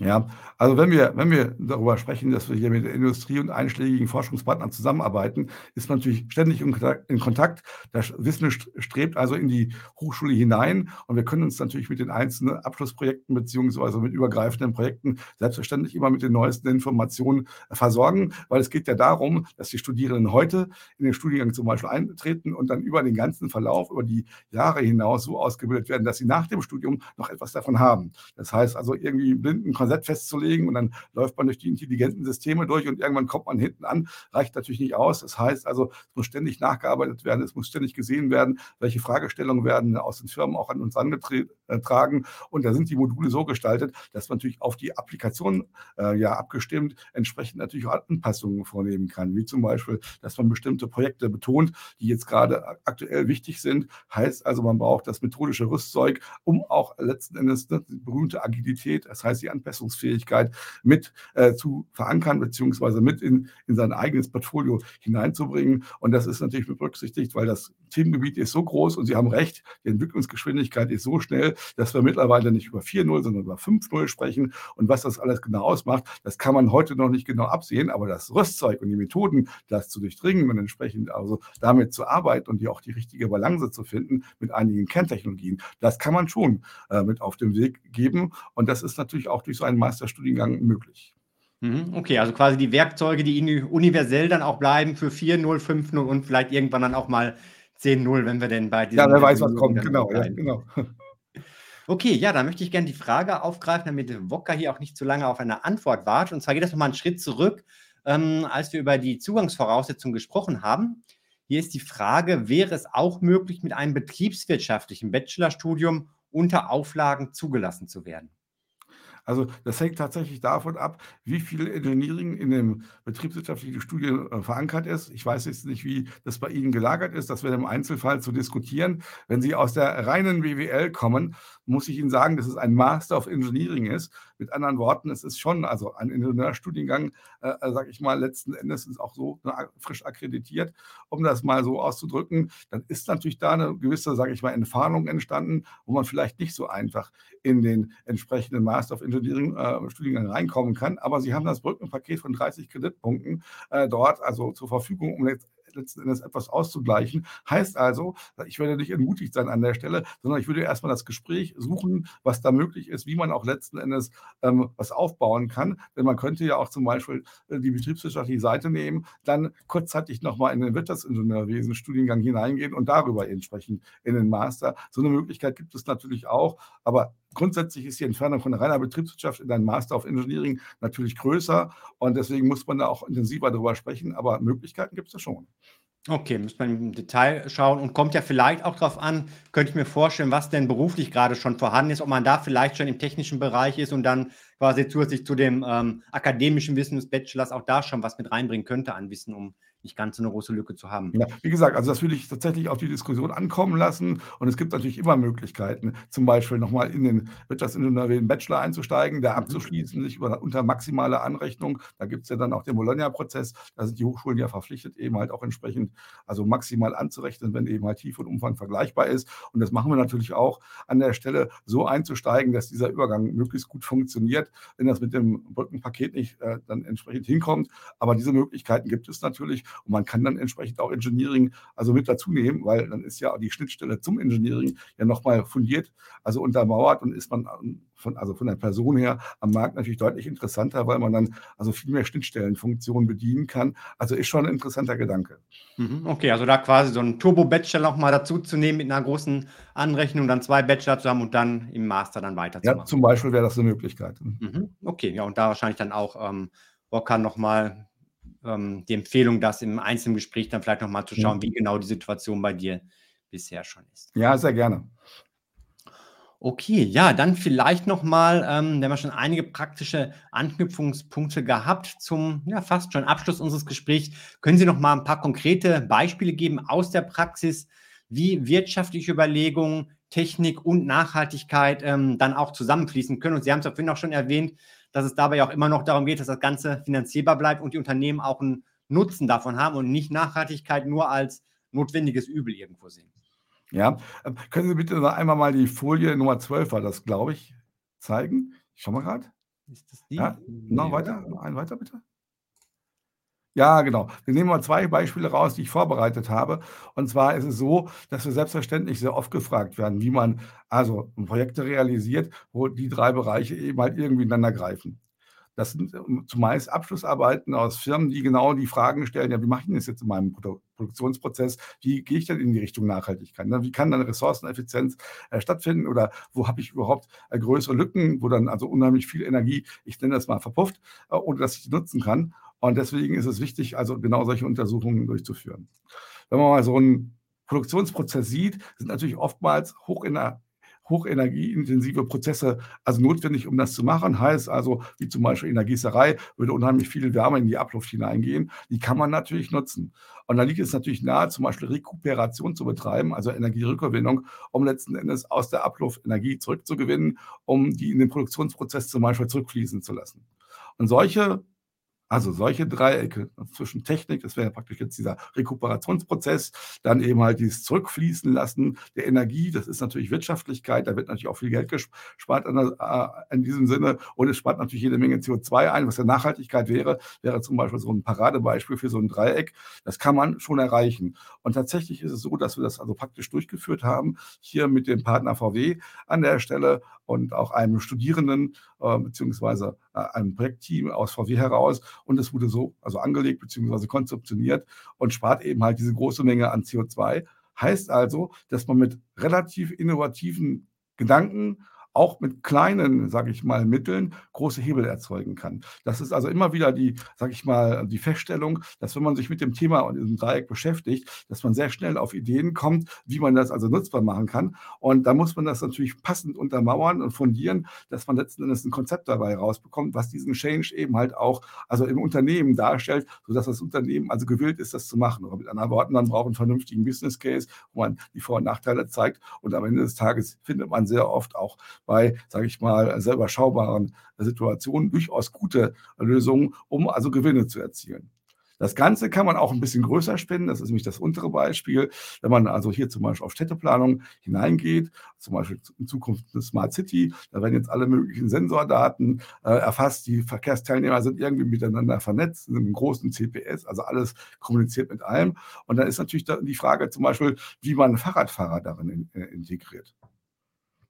Speaker 2: Ja, also wenn wir, wenn wir darüber sprechen, dass wir hier mit der Industrie und einschlägigen Forschungspartnern zusammenarbeiten, ist man natürlich ständig in Kontakt. Das Wissen strebt also in die Hochschule hinein und wir können uns natürlich mit den einzelnen Abschlussprojekten beziehungsweise mit übergreifenden Projekten selbstverständlich immer mit den neuesten Informationen versorgen, weil es geht ja darum, dass die Studierenden heute in den Studiengang zum Beispiel eintreten und dann über den ganzen Verlauf, über die Jahre hinaus so ausgebildet werden, dass sie nach dem Studium noch etwas davon haben. Das heißt also irgendwie blinden Korsett festzulegen und dann läuft man durch die intelligenten Systeme durch und irgendwann kommt man hinten an, reicht natürlich nicht aus. Das heißt also, es muss ständig nachgearbeitet werden, es muss ständig gesehen werden, welche Fragestellungen werden aus den Firmen auch an uns angetragen und da sind die Module so gestaltet, dass man natürlich auf die Applikation äh, ja abgestimmt entsprechend natürlich auch Anpassungen vornehmen kann, wie zum Beispiel, dass man bestimmte Projekte betont, die jetzt gerade aktuell wichtig sind. Heißt also, man braucht das methodische Rüstzeug, um auch letzten Endes ne, die berühmte Agilität, das heißt die Anpassung Anpassungsfähigkeit mit äh, zu verankern, beziehungsweise mit in, in sein eigenes Portfolio hineinzubringen. Und das ist natürlich berücksichtigt, weil das Themengebiet ist so groß und Sie haben recht, die Entwicklungsgeschwindigkeit ist so schnell, dass wir mittlerweile nicht über 4.0, sondern über 5.0 sprechen. Und was das alles genau ausmacht, das kann man heute noch nicht genau absehen, aber das Rüstzeug und die Methoden, das zu durchdringen und entsprechend also damit zu arbeiten und die auch die richtige Balance zu finden mit einigen Kerntechnologien, das kann man schon äh, mit auf den Weg geben. Und das ist natürlich auch durch so einen Masterstudiengang möglich.
Speaker 1: Mhm, okay, also quasi die Werkzeuge, die universell dann auch bleiben für 4.0, 5.0 und vielleicht irgendwann dann auch mal 10-0, wenn wir denn bei
Speaker 2: diesem. Ja, wer weiß, was kommt, genau, ja, genau.
Speaker 1: Okay, ja, da möchte ich gerne die Frage aufgreifen, damit Wokka hier auch nicht zu lange auf eine Antwort wartet. Und zwar geht das nochmal einen Schritt zurück, ähm, als wir über die Zugangsvoraussetzungen gesprochen haben. Hier ist die Frage, wäre es auch möglich, mit einem betriebswirtschaftlichen Bachelorstudium unter Auflagen zugelassen zu werden?
Speaker 2: Also das hängt tatsächlich davon ab, wie viel Engineering in dem betriebswirtschaftlichen Studien äh, verankert ist. Ich weiß jetzt nicht, wie das bei Ihnen gelagert ist. Das wäre im Einzelfall zu diskutieren. Wenn Sie aus der reinen BWL kommen, muss ich Ihnen sagen, dass es ein Master of Engineering ist. Mit anderen Worten, es ist schon also ein Ingenieurstudiengang, äh, äh sage ich mal, letzten Endes ist auch so ne, frisch akkreditiert, um das mal so auszudrücken. Dann ist natürlich da eine gewisse, sage ich mal, Entfernung entstanden, wo man vielleicht nicht so einfach in den entsprechenden Master of Engineering Engineering-Studiengang äh, reinkommen kann. Aber sie haben das Brückenpaket von 30 Kreditpunkten äh, dort also zur Verfügung, um jetzt letzten Endes etwas auszugleichen. Heißt also, ich werde nicht entmutigt sein an der Stelle, sondern ich würde erstmal das Gespräch suchen, was da möglich ist, wie man auch letzten Endes ähm, was aufbauen kann. Denn man könnte ja auch zum Beispiel äh, die betriebswirtschaftliche Seite nehmen, dann kurzzeitig nochmal in den Wirtschaftsingenieurwesen-Studiengang hineingehen und darüber entsprechend in den Master. So eine Möglichkeit gibt es natürlich auch, aber grundsätzlich ist die Entfernung von reiner Betriebswirtschaft in einen Master of Engineering natürlich größer und deswegen muss man da auch intensiver darüber sprechen, aber Möglichkeiten gibt es ja schon.
Speaker 1: Okay, muss man im Detail schauen und kommt ja vielleicht auch darauf an, könnte ich mir vorstellen, was denn beruflich gerade schon vorhanden ist, ob man da vielleicht schon im technischen Bereich ist und dann quasi zusätzlich zu dem ähm, akademischen Wissen des Bachelors auch da schon was mit reinbringen könnte an Wissen, um nicht ganz so eine große Lücke zu haben.
Speaker 2: Ja, wie gesagt, also das würde ich tatsächlich auf die Diskussion ankommen lassen. Und es gibt natürlich immer Möglichkeiten, zum Beispiel nochmal in den Wirtschaftsingenieur Bachelor einzusteigen, mhm. abzuschließen, sich über, unter maximale Anrechnung. Da gibt es ja dann auch den Bologna-Prozess. Da sind die Hochschulen ja verpflichtet, eben halt auch entsprechend, also maximal anzurechnen, wenn eben halt Tief und Umfang vergleichbar ist. Und das machen wir natürlich auch an der Stelle so einzusteigen, dass dieser Übergang möglichst gut funktioniert, wenn das mit dem Brückenpaket nicht äh, dann entsprechend hinkommt. Aber diese Möglichkeiten gibt es natürlich. Und man kann dann entsprechend auch Engineering also mit dazu nehmen, weil dann ist ja die Schnittstelle zum Engineering ja nochmal fundiert, also untermauert und ist man von, also von der Person her am Markt natürlich deutlich interessanter, weil man dann also viel mehr Schnittstellenfunktionen bedienen kann. Also ist schon ein interessanter Gedanke.
Speaker 1: Mhm, okay, also da quasi so einen Turbo-Bachelor noch mal dazu zu nehmen mit einer großen Anrechnung, dann zwei Bachelor zu haben und dann im Master dann weiterzumachen.
Speaker 2: Ja, zum Beispiel wäre das eine Möglichkeit.
Speaker 1: Mhm, okay, ja, und da wahrscheinlich dann auch ähm, Rocker nochmal ähm, die Empfehlung, das im einzelnen Gespräch dann vielleicht nochmal zu schauen, ja. wie genau die Situation bei dir bisher schon ist.
Speaker 2: Ja, sehr gerne.
Speaker 1: Okay, ja, dann vielleicht nochmal, ähm, wir haben ja schon einige praktische Anknüpfungspunkte gehabt zum ja, fast schon Abschluss unseres Gesprächs. Können Sie noch mal ein paar konkrete Beispiele geben aus der Praxis, wie wirtschaftliche Überlegungen, Technik und Nachhaltigkeit ähm, dann auch zusammenfließen können? Und Sie haben es ja vorhin auch schon erwähnt, dass es dabei auch immer noch darum geht, dass das Ganze finanzierbar bleibt und die Unternehmen auch einen Nutzen davon haben und nicht Nachhaltigkeit nur als notwendiges Übel irgendwo sehen.
Speaker 2: Ja, ähm, können Sie bitte noch einmal mal die Folie Nummer 12 war das, glaube ich, zeigen? Ich schau mal gerade. Ist das die? Ja, noch weiter, noch einen weiter bitte. Ja, genau. Wir nehmen mal zwei Beispiele raus, die ich vorbereitet habe. Und zwar ist es so, dass wir selbstverständlich sehr oft gefragt werden, wie man also Projekte realisiert, wo die drei Bereiche eben halt irgendwie ineinander greifen. Das sind ähm, zumeist Abschlussarbeiten aus Firmen, die genau die Fragen stellen, ja, wie mache ich das jetzt in meinem Produ Produktionsprozess? Wie gehe ich denn in die Richtung Nachhaltigkeit? Ne? Wie kann dann Ressourceneffizienz äh, stattfinden? Oder wo habe ich überhaupt äh, größere Lücken, wo dann also unheimlich viel Energie, ich nenne das mal, verpufft, äh, ohne dass ich die nutzen kann? Und deswegen ist es wichtig, also genau solche Untersuchungen durchzuführen. Wenn man mal so einen Produktionsprozess sieht, sind natürlich oftmals hoch in der hochenergieintensive Prozesse also notwendig, um das zu machen. Heißt also, wie zum Beispiel in der Gießerei, würde unheimlich viel Wärme in die Abluft hineingehen. Die kann man natürlich nutzen. Und da liegt es natürlich nahe, zum Beispiel Rekuperation zu betreiben, also Energierückgewinnung, um letzten Endes aus der Abluft Energie zurückzugewinnen, um die in den Produktionsprozess zum Beispiel zurückfließen zu lassen. Und solche also solche Dreiecke zwischen Technik, das wäre praktisch jetzt dieser Rekuperationsprozess, dann eben halt dieses Zurückfließen lassen der Energie, das ist natürlich Wirtschaftlichkeit, da wird natürlich auch viel Geld gespart äh, in diesem Sinne und es spart natürlich jede Menge CO2 ein, was ja Nachhaltigkeit wäre, wäre zum Beispiel so ein Paradebeispiel für so ein Dreieck. Das kann man schon erreichen. Und tatsächlich ist es so, dass wir das also praktisch durchgeführt haben, hier mit dem Partner VW an der Stelle und auch einem Studierenden äh, beziehungsweise äh, einem Projektteam aus VW heraus. Und es wurde so also angelegt beziehungsweise konzeptioniert und spart eben halt diese große Menge an CO2. Heißt also, dass man mit relativ innovativen Gedanken auch mit kleinen, sage ich mal, Mitteln große Hebel erzeugen kann. Das ist also immer wieder die, sage ich mal, die Feststellung, dass wenn man sich mit dem Thema und diesem Dreieck beschäftigt, dass man sehr schnell auf Ideen kommt, wie man das also nutzbar machen kann. Und da muss man das natürlich passend untermauern und fundieren, dass man letzten Endes ein Konzept dabei rausbekommt, was diesen Change eben halt auch also im Unternehmen darstellt, sodass das Unternehmen also gewillt ist, das zu machen. Oder mit anderen Worten, man braucht einen vernünftigen Business Case, wo man die Vor- und Nachteile zeigt. Und am Ende des Tages findet man sehr oft auch bei, sage ich mal, sehr überschaubaren Situationen durchaus gute Lösungen, um also Gewinne zu erzielen. Das Ganze kann man auch ein bisschen größer spinnen. Das ist nämlich das untere Beispiel. Wenn man also hier zum Beispiel auf Städteplanung hineingeht, zum Beispiel in Zukunft eine Smart City, da werden jetzt alle möglichen Sensordaten äh, erfasst. Die Verkehrsteilnehmer sind irgendwie miteinander vernetzt, sind im großen CPS, also alles kommuniziert mit allem. Und dann ist natürlich die Frage zum Beispiel, wie man Fahrradfahrer darin in, äh, integriert.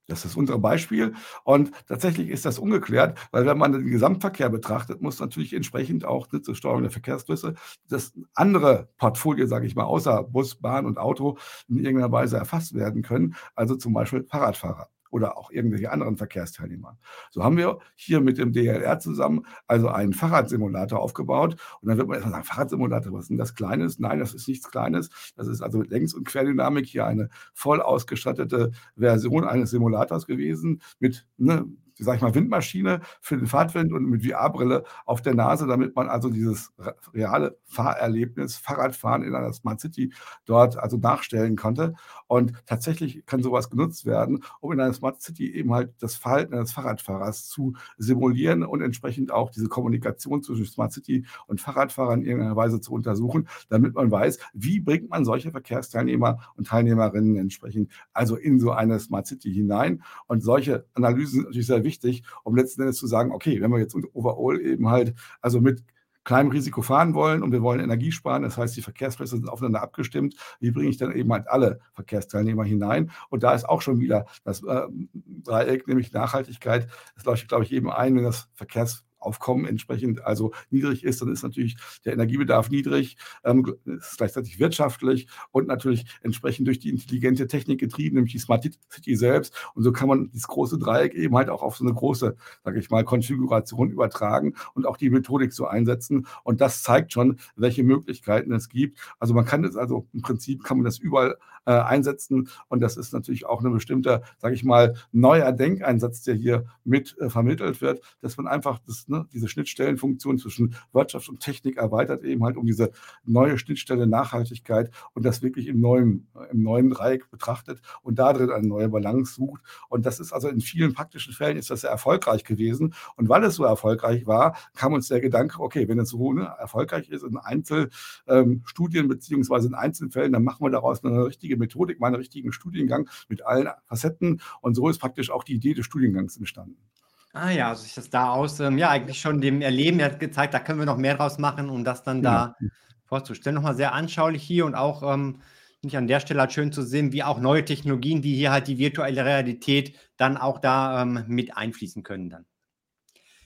Speaker 2: Das ist unser Beispiel. Und tatsächlich ist das ungeklärt, weil wenn man den Gesamtverkehr betrachtet, muss natürlich entsprechend auch zur Steuerung der Verkehrsflüsse das andere Portfolio, sage ich mal, außer Bus, Bahn und Auto in irgendeiner Weise erfasst werden können. Also zum Beispiel Fahrradfahrer oder auch irgendwelche anderen Verkehrsteilnehmer. So haben wir hier mit dem DLR zusammen also einen Fahrradsimulator aufgebaut. Und dann wird man erstmal sagen, Fahrradsimulator, was ist denn das Kleines? Nein, das ist nichts Kleines. Das ist also mit Längs- und Querdynamik hier eine voll ausgestattete Version eines Simulators gewesen mit ne, sag ich mal, Windmaschine für den Fahrtwind und mit VR-Brille auf der Nase, damit man also dieses reale Fahrerlebnis, Fahrradfahren in einer Smart City dort also nachstellen konnte. Und tatsächlich kann sowas genutzt werden, um in einer Smart City eben halt das Verhalten eines Fahrradfahrers zu simulieren und entsprechend auch diese Kommunikation zwischen Smart City und Fahrradfahrern in irgendeiner Weise zu untersuchen, damit man weiß, wie bringt man solche Verkehrsteilnehmer und Teilnehmerinnen entsprechend also in so eine Smart City hinein. Und solche Analysen sind natürlich sehr wichtig, um letzten Endes zu sagen, okay, wenn wir jetzt overall eben halt also mit kleinem Risiko fahren wollen und wir wollen Energie sparen. Das heißt, die Verkehrsflüsse sind aufeinander abgestimmt. Wie bringe ich dann eben halt alle Verkehrsteilnehmer hinein? Und da ist auch schon wieder das äh, Dreieck, nämlich Nachhaltigkeit. Das leuchtet, glaube ich, eben ein, wenn das Verkehrs Aufkommen entsprechend also niedrig ist, dann ist natürlich der Energiebedarf niedrig, ähm, ist gleichzeitig wirtschaftlich und natürlich entsprechend durch die intelligente Technik getrieben, nämlich die Smart City selbst. Und so kann man das große Dreieck eben halt auch auf so eine große, sage ich mal, Konfiguration übertragen und auch die Methodik so einsetzen. Und das zeigt schon, welche Möglichkeiten es gibt. Also man kann das also im Prinzip kann man das überall äh, einsetzen und das ist natürlich auch ein bestimmter, sage ich mal, neuer Denkeinsatz, der hier mit äh, vermittelt wird, dass man einfach das ne, diese Schnittstellenfunktion zwischen Wirtschaft und Technik erweitert eben halt um diese neue Schnittstelle Nachhaltigkeit und das wirklich im neuen, im neuen Dreieck betrachtet und da drin eine neue Balance sucht. Und das ist also in vielen praktischen Fällen ist das sehr erfolgreich gewesen. Und weil es so erfolgreich war, kam uns der Gedanke, okay, wenn es so ne, erfolgreich ist in Einzelstudien ähm, beziehungsweise in Einzelfällen, dann machen wir daraus eine richtige Methodik, mal einen richtigen Studiengang mit allen Facetten. Und so ist praktisch auch die Idee des Studiengangs entstanden.
Speaker 1: Ah ja, also sich das da aus, ähm, ja, eigentlich schon dem Erleben hat gezeigt, da können wir noch mehr draus machen, um das dann da ja. vorzustellen. Nochmal sehr anschaulich hier und auch ähm, finde ich an der Stelle halt schön zu sehen, wie auch neue Technologien, wie hier halt die virtuelle Realität dann auch da ähm, mit einfließen können dann.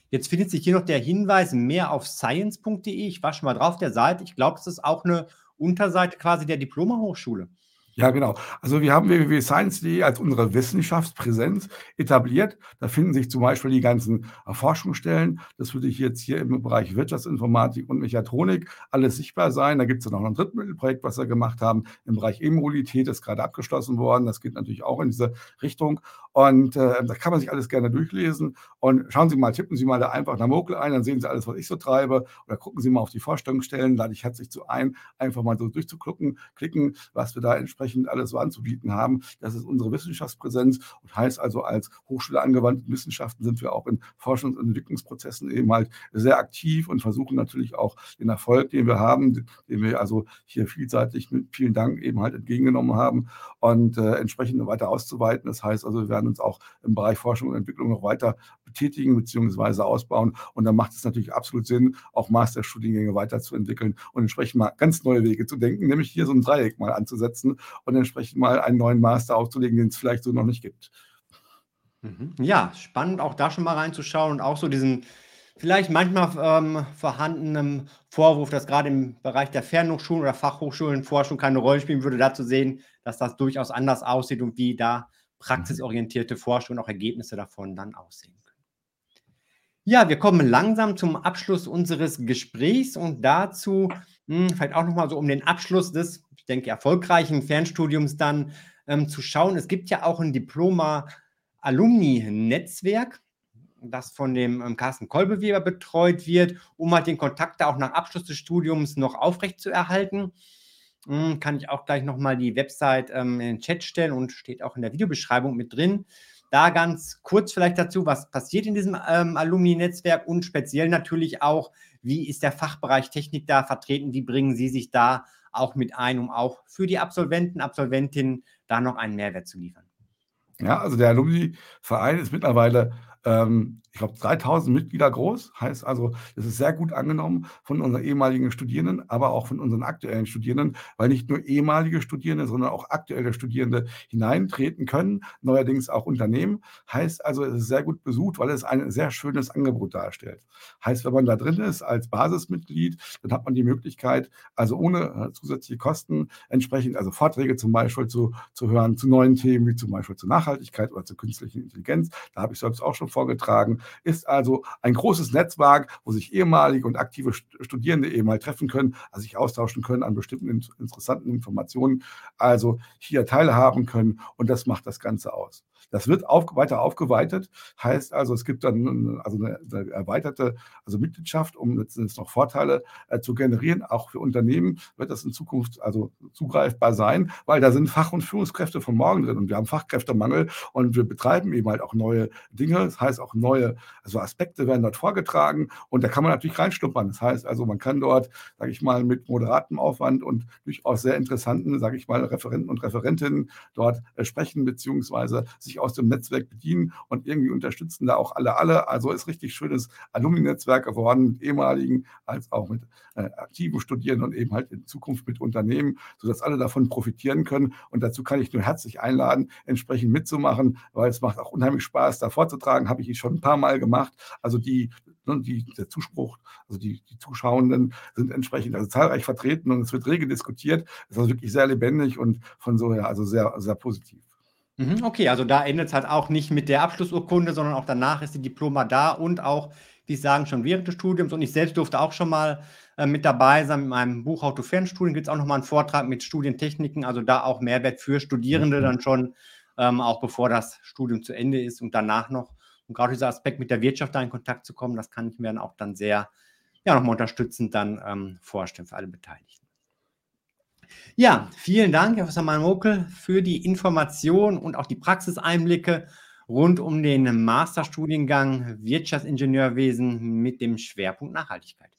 Speaker 1: Jetzt findet sich hier noch der Hinweis mehr auf science.de. Ich war schon mal drauf der Seite. Ich glaube, das ist auch eine Unterseite quasi der Diploma-Hochschule.
Speaker 2: Ja, genau. Also wir haben www.science.de als unsere Wissenschaftspräsenz etabliert. Da finden sich zum Beispiel die ganzen Forschungsstellen. Das würde ich jetzt hier im Bereich Wirtschaftsinformatik und Mechatronik alles sichtbar sein. Da gibt es noch ein Drittmittelprojekt, was wir gemacht haben. Im Bereich E-Mobilität ist gerade abgeschlossen worden. Das geht natürlich auch in diese Richtung. Und äh, da kann man sich alles gerne durchlesen. Und schauen Sie mal, tippen Sie mal da einfach nach Mokel ein, dann sehen Sie alles, was ich so treibe. Oder gucken Sie mal auf die Vorstellungsstellen, lade ich herzlich zu ein, einfach mal so durchzuklicken, klicken, was wir da entsprechend alles so anzubieten haben. Das ist unsere Wissenschaftspräsenz und heißt also, als Hochschule angewandten Wissenschaften sind wir auch in Forschungs- und Entwicklungsprozessen eben halt sehr aktiv und versuchen natürlich auch den Erfolg, den wir haben, den wir also hier vielseitig mit vielen Dank eben halt entgegengenommen haben und äh, entsprechend weiter auszuweiten. Das heißt also, wir werden uns auch im Bereich Forschung und Entwicklung noch weiter betätigen bzw. ausbauen. Und dann macht es natürlich absolut Sinn, auch Masterstudiengänge weiterzuentwickeln und entsprechend mal ganz neue Wege zu denken, nämlich hier so ein Dreieck mal anzusetzen und entsprechend mal einen neuen Master aufzulegen, den es vielleicht so noch nicht gibt.
Speaker 1: Mhm. Ja, spannend auch da schon mal reinzuschauen und auch so diesen vielleicht manchmal ähm, vorhandenen Vorwurf, dass gerade im Bereich der Fernhochschulen oder Fachhochschulen Forschung keine Rolle spielen würde, da zu sehen, dass das durchaus anders aussieht und wie da praxisorientierte Forschung und auch Ergebnisse davon dann aussehen können. Ja, wir kommen langsam zum Abschluss unseres Gesprächs und dazu mh, hm, vielleicht auch nochmal so um den Abschluss des, ich denke, erfolgreichen Fernstudiums dann ähm, zu schauen. Es gibt ja auch ein Diploma-Alumni-Netzwerk, das von dem ähm, Carsten Kolbeweber betreut wird, um halt den Kontakt da auch nach Abschluss des Studiums noch aufrechtzuerhalten. Hm, kann ich auch gleich nochmal die Website ähm, in den Chat stellen und steht auch in der Videobeschreibung mit drin. Da ganz kurz vielleicht dazu, was passiert in diesem ähm, Alumni-Netzwerk und speziell natürlich auch, wie ist der Fachbereich Technik da vertreten, wie bringen Sie sich da auch mit ein, um auch für die Absolventen, Absolventinnen da noch einen Mehrwert zu liefern.
Speaker 2: Ja, also der Alumni-Verein ist mittlerweile ähm, ich glaube, 3000 Mitglieder groß. Heißt also, es ist sehr gut angenommen von unseren ehemaligen Studierenden, aber auch von unseren aktuellen Studierenden, weil nicht nur ehemalige Studierende, sondern auch aktuelle Studierende hineintreten können, neuerdings auch Unternehmen. Heißt also, es ist sehr gut besucht, weil es ein sehr schönes Angebot darstellt. Heißt, wenn man da drin ist als Basismitglied, dann hat man die Möglichkeit, also ohne äh, zusätzliche Kosten entsprechend, also Vorträge zum Beispiel zu, zu hören zu neuen Themen, wie zum Beispiel zur Nachhaltigkeit oder zur künstlichen Intelligenz. Da habe ich selbst auch schon vorgetragen, ist also ein großes Netzwerk, wo sich ehemalige und aktive Studierende eben mal treffen können, also sich austauschen können an bestimmten interessanten Informationen, also hier teilhaben können und das macht das Ganze aus. Das wird auf, weiter aufgeweitet, heißt also, es gibt dann also eine, eine erweiterte also Mitgliedschaft, um letztendlich noch Vorteile äh, zu generieren. Auch für Unternehmen wird das in Zukunft also zugreifbar sein, weil da sind Fach- und Führungskräfte von morgen drin und wir haben Fachkräftemangel und wir betreiben eben halt auch neue Dinge. Das heißt, auch neue also Aspekte werden dort vorgetragen und da kann man natürlich reinschnuppern. Das heißt also, man kann dort, sage ich mal, mit moderatem Aufwand und durchaus sehr interessanten, sage ich mal, Referenten und Referentinnen dort äh, sprechen beziehungsweise sich aus dem Netzwerk bedienen und irgendwie unterstützen da auch alle, alle. Also ist richtig schönes Alumni-Netzwerk geworden mit ehemaligen als auch mit äh, aktiven Studierenden und eben halt in Zukunft mit Unternehmen, sodass alle davon profitieren können. Und dazu kann ich nur herzlich einladen, entsprechend mitzumachen, weil es macht auch unheimlich Spaß, da vorzutragen. Habe ich schon ein paar Mal gemacht. Also die, ne, die, der Zuspruch, also die, die Zuschauenden sind entsprechend also zahlreich vertreten und es wird rege diskutiert. Es ist also wirklich sehr lebendig und von so her also sehr, sehr positiv.
Speaker 1: Mhm, okay, also da endet es halt auch nicht mit der Abschlussurkunde, sondern auch danach ist die Diploma da und auch, wie Sie sagen, schon während des Studiums. Und ich selbst durfte auch schon mal äh, mit dabei sein. Mit meinem Buch Auto Fernstudien gibt es auch nochmal einen Vortrag mit Studientechniken, also da auch Mehrwert für Studierende mhm. dann schon, ähm, auch bevor das Studium zu Ende ist und danach noch. Und gerade dieser Aspekt mit der Wirtschaft da in Kontakt zu kommen, das kann ich mir dann auch dann sehr, ja, nochmal unterstützend dann ähm, vorstellen für alle Beteiligten. Ja, vielen Dank, Herr Professor Mokel, für die Information und auch die Praxiseinblicke rund um den Masterstudiengang Wirtschaftsingenieurwesen mit dem Schwerpunkt Nachhaltigkeit.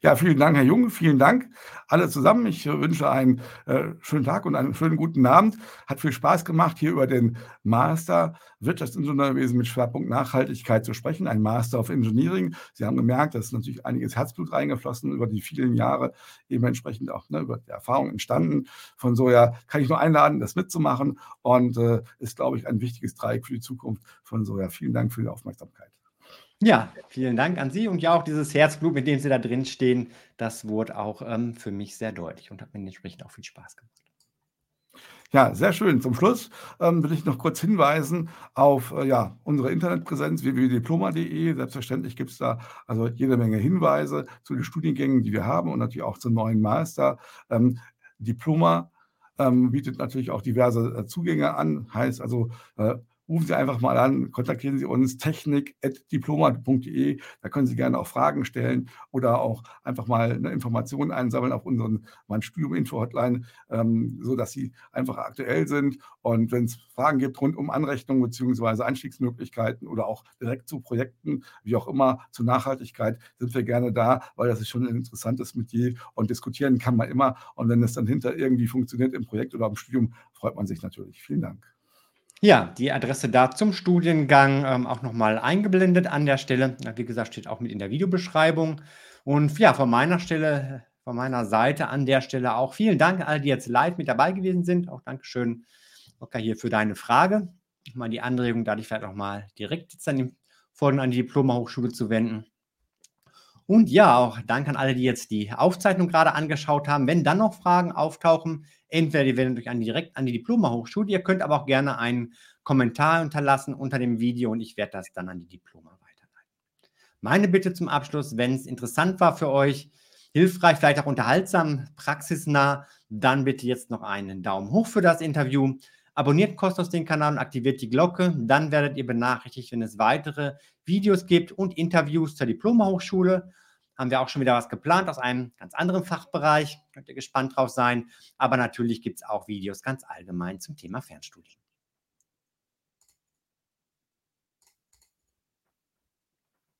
Speaker 2: Ja, vielen Dank, Herr Jung. Vielen Dank alle zusammen. Ich wünsche einen äh, schönen Tag und einen schönen guten Abend. Hat viel Spaß gemacht, hier über den Master Wirtschaftsingenieurwesen mit Schwerpunkt Nachhaltigkeit zu sprechen. Ein Master of Engineering. Sie haben gemerkt, da ist natürlich einiges Herzblut reingeflossen über die vielen Jahre, eben entsprechend auch ne, über die Erfahrung entstanden. Von so ja kann ich nur einladen, das mitzumachen und äh, ist, glaube ich, ein wichtiges Dreieck für die Zukunft. Von so ja vielen Dank für die Aufmerksamkeit.
Speaker 1: Ja, vielen Dank an Sie und ja auch dieses Herzblut, mit dem Sie da drin stehen, das wurde auch ähm, für mich sehr deutlich und hat mir entsprechend auch viel Spaß gemacht.
Speaker 2: Ja, sehr schön. Zum Schluss, ähm, will ich noch kurz hinweisen auf, äh, ja, unsere Internetpräsenz www.diploma.de. Selbstverständlich gibt's da also jede Menge Hinweise zu den Studiengängen, die wir haben und natürlich auch zum neuen Master. Ähm, Diploma, ähm, bietet natürlich auch diverse, äh, Zugänge an. Heißt also, äh, rufen Sie einfach mal an, kontaktieren Sie uns technik@diploma.de. Da können Sie gerne auch Fragen stellen oder auch einfach mal 'ne Information einsammeln auf unseren mein Studium Info Hotline, ähm, sodass Sie einfach aktuell sind. Und wenn's Fragen gibt rund um Anrechnung beziehungsweise Einstiegsmöglichkeiten oder auch direkt zu Projekten, wie auch immer, zur Nachhaltigkeit, sind wir gerne da, weil das ist schon 'n interessantes Metier und diskutieren kann man immer. Und wenn es dann hinterher irgendwie funktioniert im Projekt oder im Studium, freut man sich natürlich. Vielen Dank.
Speaker 1: Ja, die Adresse da zum Studiengang, ähm, auch noch mal eingeblendet an der Stelle. Wie gesagt, steht auch mit in der Videobeschreibung. Und ja, von meiner Stelle von meiner Seite an der Stelle auch vielen Dank an alle, die jetzt live mit dabei gewesen sind. Auch Dankeschön, Oskar, hier für deine Frage. Mal die Anregung, da dich vielleicht noch mal direkt jetzt an die vorne an die Diploma-Hochschule zu wenden. Und ja, auch Dank an alle, die jetzt die Aufzeichnung gerade angeschaut haben. Wenn dann noch Fragen auftauchen, entweder die werden euch an direkt an die Diploma-Hochschule, ihr könnt aber auch gerne einen Kommentar hinterlassen unter dem Video und ich werde das dann an die Diploma weiterleiten. Meine Bitte zum Abschluss, wenn's interessant war für euch, hilfreich, vielleicht auch unterhaltsam, praxisnah, dann bitte jetzt noch einen Daumen hoch für das Interview. Abonniert kostenlos den Kanal und aktiviert die Glocke, dann werdet ihr benachrichtigt, wenn es weitere Videos gibt und Interviews zur Diploma-Hochschule. Haben wir auch schon wieder was geplant aus einem ganz anderen Fachbereich, könnt ihr gespannt drauf sein. Aber natürlich gibt's auch Videos ganz allgemein zum Thema Fernstudium.